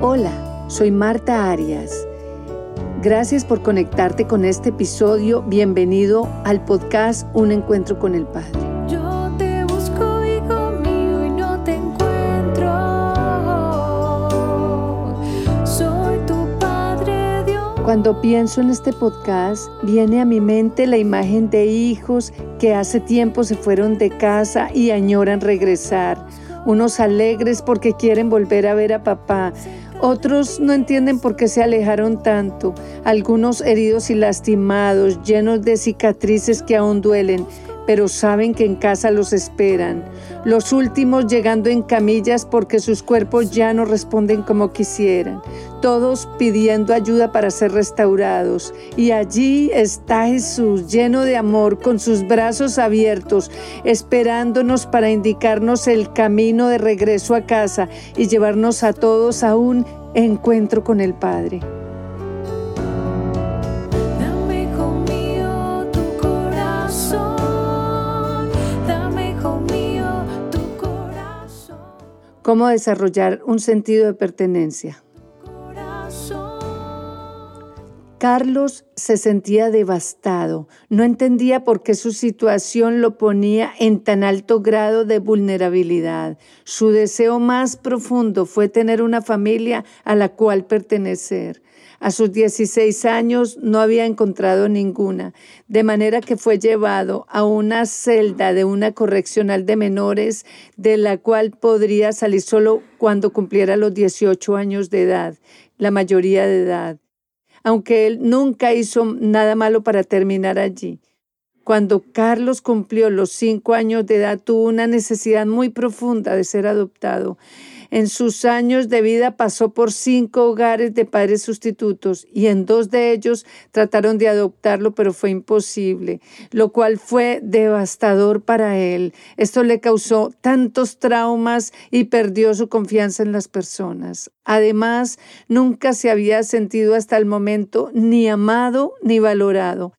Hola, soy Marta Arias. Gracias por conectarte con este episodio. Bienvenido al podcast Un Encuentro con el Padre. Yo te busco, hijo mío, y no te encuentro. Soy tu Padre Dios. Cuando pienso en este podcast, viene a mi mente la imagen de hijos que hace tiempo se fueron de casa y añoran regresar. Unos alegres porque quieren volver a ver a papá, otros no entienden por qué se alejaron tanto, algunos heridos y lastimados, llenos de cicatrices que aún duelen, pero saben que en casa los esperan. Los últimos llegando en camillas porque sus cuerpos ya no responden como quisieran. Todos pidiendo ayuda para ser restaurados. Y allí está Jesús, lleno de amor, con sus brazos abiertos, esperándonos para indicarnos el camino de regreso a casa y llevarnos a todos a un encuentro con el Padre. ¿Cómo desarrollar un sentido de pertenencia? Carlos se sentía devastado, no entendía por qué su situación lo ponía en tan alto grado de vulnerabilidad. Su deseo más profundo fue tener una familia a la cual pertenecer. A sus 16 años no había encontrado ninguna, de manera que fue llevado a una celda de una correccional de menores, de la cual podría salir solo cuando cumpliera los 18 años de edad, la mayoría de edad aunque él nunca hizo nada malo para terminar allí. Cuando Carlos cumplió los cinco años de edad, tuvo una necesidad muy profunda de ser adoptado. En sus años de vida pasó por cinco hogares de padres sustitutos y en dos de ellos trataron de adoptarlo, pero fue imposible, lo cual fue devastador para él. Esto le causó tantos traumas y perdió su confianza en las personas. Además, nunca se había sentido hasta el momento ni amado ni valorado.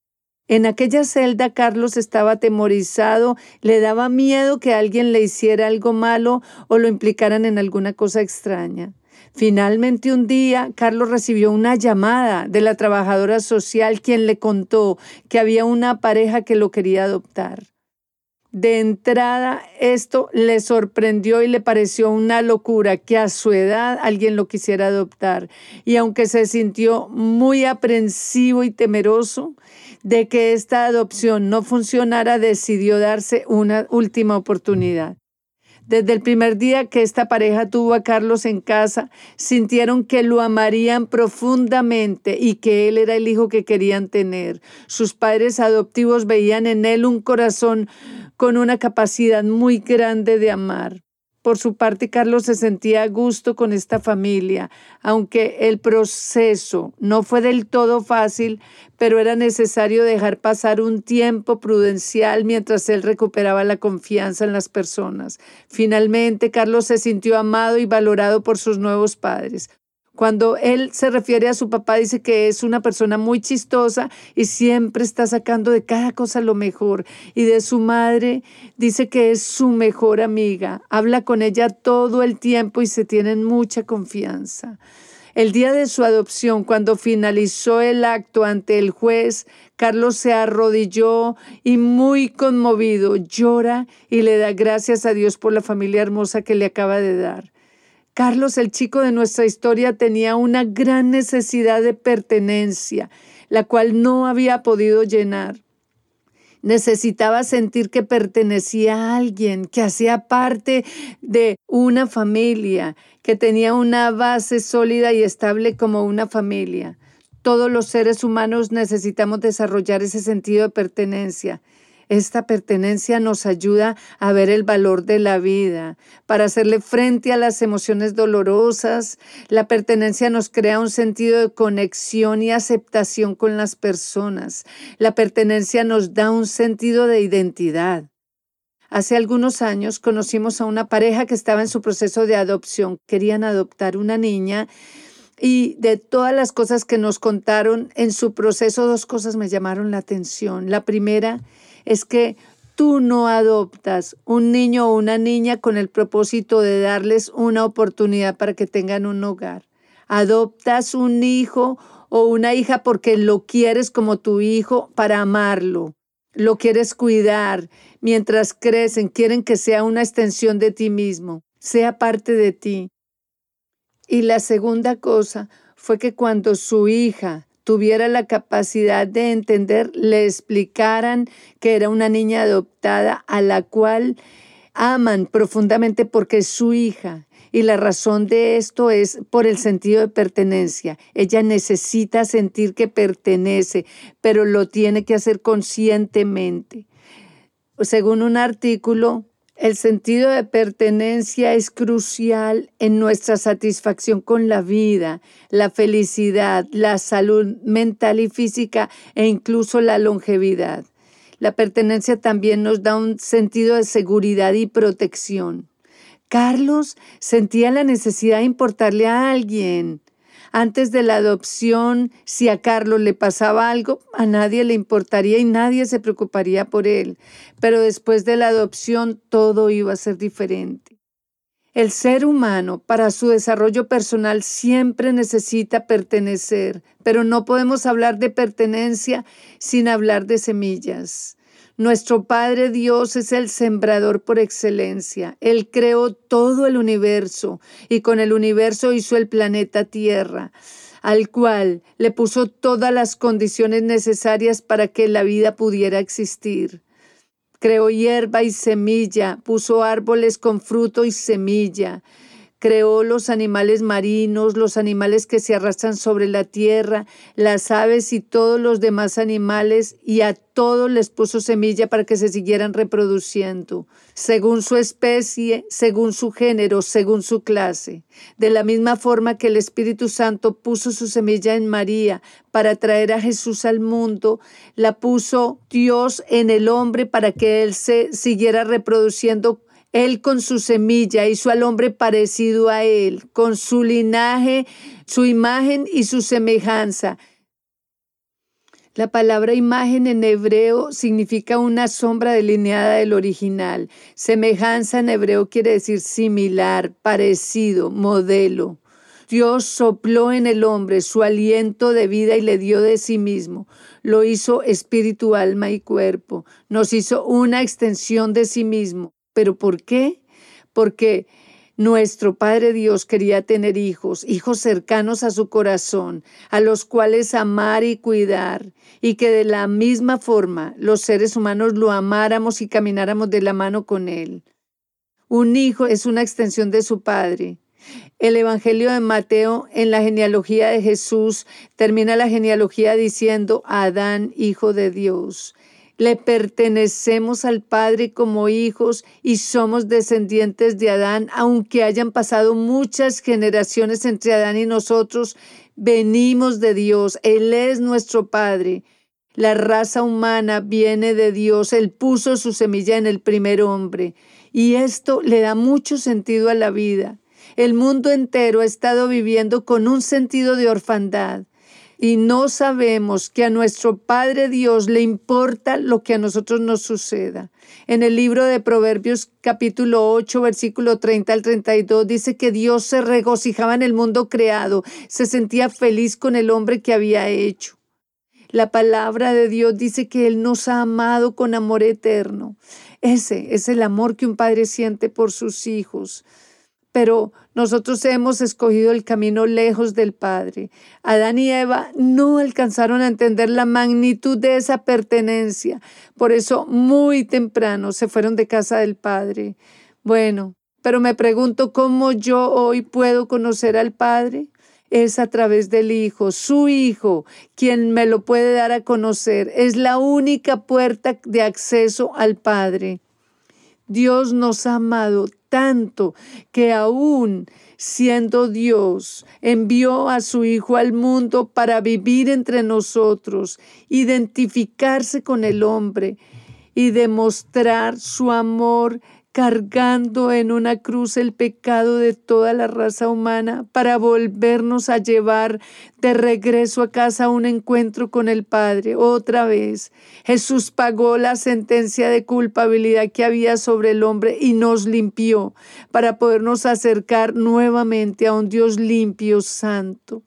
En aquella celda Carlos estaba atemorizado, le daba miedo que alguien le hiciera algo malo o lo implicaran en alguna cosa extraña. Finalmente un día Carlos recibió una llamada de la trabajadora social quien le contó que había una pareja que lo quería adoptar. De entrada, esto le sorprendió y le pareció una locura que a su edad alguien lo quisiera adoptar. Y aunque se sintió muy aprensivo y temeroso de que esta adopción no funcionara, decidió darse una última oportunidad. Desde el primer día que esta pareja tuvo a Carlos en casa, sintieron que lo amarían profundamente y que él era el hijo que querían tener. Sus padres adoptivos veían en él un corazón con una capacidad muy grande de amar. Por su parte, Carlos se sentía a gusto con esta familia, aunque el proceso no fue del todo fácil, pero era necesario dejar pasar un tiempo prudencial mientras él recuperaba la confianza en las personas. Finalmente, Carlos se sintió amado y valorado por sus nuevos padres. Cuando él se refiere a su papá, dice que es una persona muy chistosa y siempre está sacando de cada cosa lo mejor. Y de su madre dice que es su mejor amiga. Habla con ella todo el tiempo y se tienen mucha confianza. El día de su adopción, cuando finalizó el acto ante el juez, Carlos se arrodilló y muy conmovido llora y le da gracias a Dios por la familia hermosa que le acaba de dar. Carlos, el chico de nuestra historia, tenía una gran necesidad de pertenencia, la cual no había podido llenar. Necesitaba sentir que pertenecía a alguien, que hacía parte de una familia, que tenía una base sólida y estable como una familia. Todos los seres humanos necesitamos desarrollar ese sentido de pertenencia. Esta pertenencia nos ayuda a ver el valor de la vida, para hacerle frente a las emociones dolorosas. La pertenencia nos crea un sentido de conexión y aceptación con las personas. La pertenencia nos da un sentido de identidad. Hace algunos años conocimos a una pareja que estaba en su proceso de adopción. Querían adoptar una niña y de todas las cosas que nos contaron en su proceso, dos cosas me llamaron la atención. La primera es que tú no adoptas un niño o una niña con el propósito de darles una oportunidad para que tengan un hogar. Adoptas un hijo o una hija porque lo quieres como tu hijo para amarlo. Lo quieres cuidar. Mientras crecen, quieren que sea una extensión de ti mismo, sea parte de ti. Y la segunda cosa fue que cuando su hija tuviera la capacidad de entender, le explicaran que era una niña adoptada a la cual aman profundamente porque es su hija. Y la razón de esto es por el sentido de pertenencia. Ella necesita sentir que pertenece, pero lo tiene que hacer conscientemente. Según un artículo, el sentido de pertenencia es crucial en nuestra satisfacción con la vida, la felicidad, la salud mental y física e incluso la longevidad. La pertenencia también nos da un sentido de seguridad y protección. Carlos sentía la necesidad de importarle a alguien. Antes de la adopción, si a Carlos le pasaba algo, a nadie le importaría y nadie se preocuparía por él. Pero después de la adopción, todo iba a ser diferente. El ser humano, para su desarrollo personal, siempre necesita pertenecer, pero no podemos hablar de pertenencia sin hablar de semillas. Nuestro Padre Dios es el sembrador por excelencia. Él creó todo el universo y con el universo hizo el planeta Tierra, al cual le puso todas las condiciones necesarias para que la vida pudiera existir. Creó hierba y semilla, puso árboles con fruto y semilla, creó los animales marinos, los animales que se arrastran sobre la tierra, las aves y todos los demás animales, y a todos les puso semilla para que se siguieran reproduciendo, según su especie, según su género, según su clase. De la misma forma que el Espíritu Santo puso su semilla en María para traer a Jesús al mundo, la puso Dios en el hombre para que él se siguiera reproduciendo él con su semilla hizo al hombre parecido a él, con su linaje, su imagen y su semejanza. La palabra imagen en hebreo significa una sombra delineada del original. Semejanza en hebreo quiere decir similar, parecido, modelo. Dios sopló en el hombre su aliento de vida y le dio de sí mismo. Lo hizo espíritu, alma y cuerpo. Nos hizo una extensión de sí mismo. ¿Pero por qué? Porque nuestro Padre Dios quería tener hijos, hijos cercanos a su corazón, a los cuales amar y cuidar, y que de la misma forma los seres humanos lo amáramos y camináramos de la mano con Él. Un hijo es una extensión de su Padre. El Evangelio de Mateo en la genealogía de Jesús termina la genealogía diciendo Adán, hijo de Dios. Le pertenecemos al Padre como hijos y somos descendientes de Adán, aunque hayan pasado muchas generaciones entre Adán y nosotros, venimos de Dios, Él es nuestro Padre. La raza humana viene de Dios, Él puso su semilla en el primer hombre y esto le da mucho sentido a la vida. El mundo entero ha estado viviendo con un sentido de orfandad y no sabemos que a nuestro Padre Dios le importa lo que a nosotros nos suceda. En el libro de Proverbios capítulo 8, versículo 30 al 32 dice que Dios se regocijaba en el mundo creado, se sentía feliz con el hombre que había hecho. La palabra de Dios dice que Él nos ha amado con amor eterno. Ese es el amor que un padre siente por sus hijos pero nosotros hemos escogido el camino lejos del Padre. Adán y Eva no alcanzaron a entender la magnitud de esa pertenencia. Por eso muy temprano se fueron de casa del Padre. Bueno, pero me pregunto cómo yo hoy puedo conocer al Padre. Es a través del Hijo, su Hijo, quien me lo puede dar a conocer. Es la única puerta de acceso al Padre. Dios nos ha amado tanto que aún siendo Dios, envió a su Hijo al mundo para vivir entre nosotros, identificarse con el hombre y demostrar su amor cargando en una cruz el pecado de toda la raza humana para volvernos a llevar de regreso a casa a un encuentro con el Padre. Otra vez, Jesús pagó la sentencia de culpabilidad que había sobre el hombre y nos limpió para podernos acercar nuevamente a un Dios limpio, santo.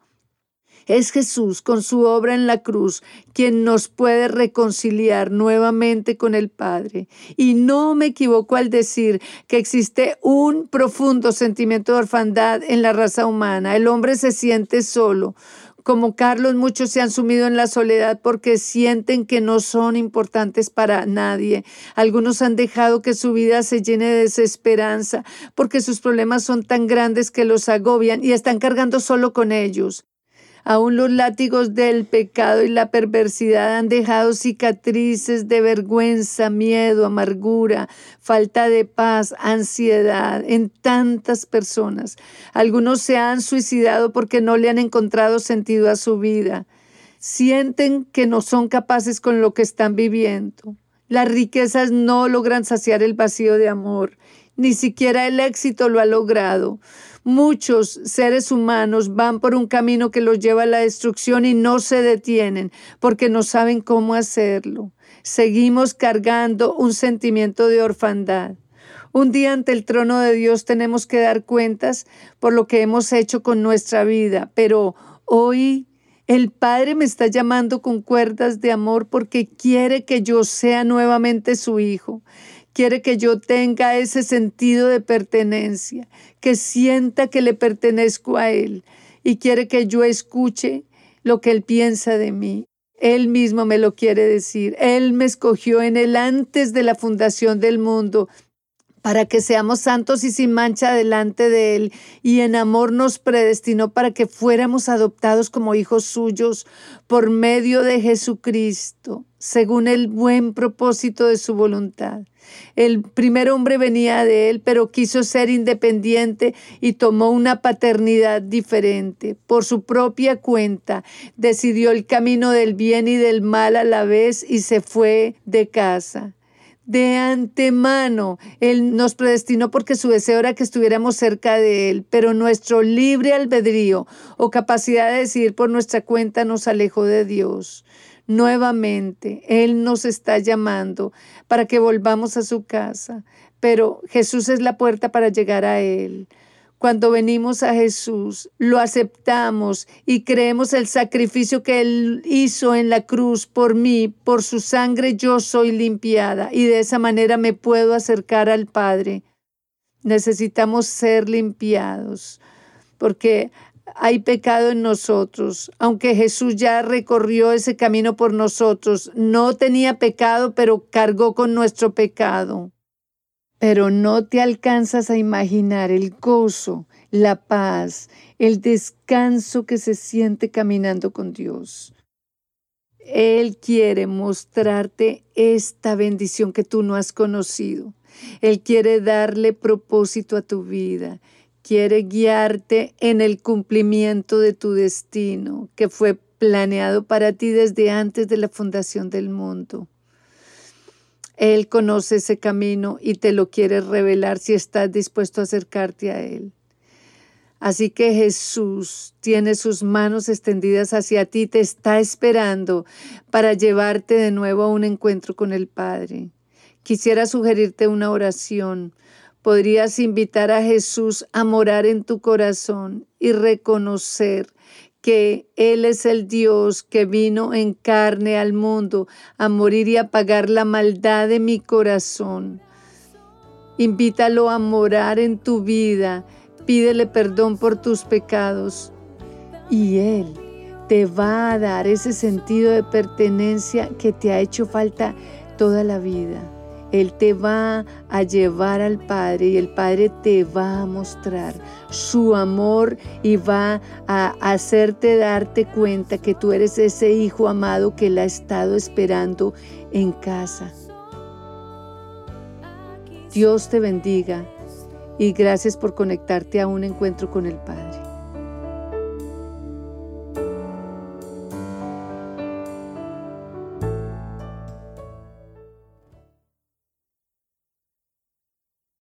Es Jesús con su obra en la cruz quien nos puede reconciliar nuevamente con el Padre. Y no me equivoco al decir que existe un profundo sentimiento de orfandad en la raza humana. El hombre se siente solo. Como Carlos, muchos se han sumido en la soledad porque sienten que no son importantes para nadie. Algunos han dejado que su vida se llene de desesperanza porque sus problemas son tan grandes que los agobian y están cargando solo con ellos. Aún los látigos del pecado y la perversidad han dejado cicatrices de vergüenza, miedo, amargura, falta de paz, ansiedad en tantas personas. Algunos se han suicidado porque no le han encontrado sentido a su vida. Sienten que no son capaces con lo que están viviendo. Las riquezas no logran saciar el vacío de amor. Ni siquiera el éxito lo ha logrado. Muchos seres humanos van por un camino que los lleva a la destrucción y no se detienen porque no saben cómo hacerlo. Seguimos cargando un sentimiento de orfandad. Un día ante el trono de Dios tenemos que dar cuentas por lo que hemos hecho con nuestra vida, pero hoy el Padre me está llamando con cuerdas de amor porque quiere que yo sea nuevamente su hijo. Quiere que yo tenga ese sentido de pertenencia, que sienta que le pertenezco a Él y quiere que yo escuche lo que Él piensa de mí. Él mismo me lo quiere decir. Él me escogió en Él antes de la fundación del mundo para que seamos santos y sin mancha delante de Él, y en amor nos predestinó para que fuéramos adoptados como hijos suyos por medio de Jesucristo, según el buen propósito de su voluntad. El primer hombre venía de él, pero quiso ser independiente y tomó una paternidad diferente. Por su propia cuenta, decidió el camino del bien y del mal a la vez y se fue de casa de antemano. Él nos predestinó porque su deseo era que estuviéramos cerca de Él, pero nuestro libre albedrío o capacidad de decidir por nuestra cuenta nos alejó de Dios. Nuevamente, Él nos está llamando para que volvamos a su casa, pero Jesús es la puerta para llegar a Él. Cuando venimos a Jesús, lo aceptamos y creemos el sacrificio que Él hizo en la cruz por mí, por su sangre yo soy limpiada y de esa manera me puedo acercar al Padre. Necesitamos ser limpiados porque hay pecado en nosotros, aunque Jesús ya recorrió ese camino por nosotros, no tenía pecado, pero cargó con nuestro pecado. Pero no te alcanzas a imaginar el gozo, la paz, el descanso que se siente caminando con Dios. Él quiere mostrarte esta bendición que tú no has conocido. Él quiere darle propósito a tu vida quiere guiarte en el cumplimiento de tu destino que fue planeado para ti desde antes de la fundación del mundo. Él conoce ese camino y te lo quiere revelar si estás dispuesto a acercarte a Él. Así que Jesús tiene sus manos extendidas hacia ti, te está esperando para llevarte de nuevo a un encuentro con el Padre. Quisiera sugerirte una oración podrías invitar a Jesús a morar en tu corazón y reconocer que Él es el Dios que vino en carne al mundo a morir y a pagar la maldad de mi corazón. Invítalo a morar en tu vida, pídele perdón por tus pecados y Él te va a dar ese sentido de pertenencia que te ha hecho falta toda la vida. Él te va a llevar al Padre y el Padre te va a mostrar su amor y va a hacerte darte cuenta que tú eres ese hijo amado que Él ha estado esperando en casa. Dios te bendiga y gracias por conectarte a un encuentro con el Padre.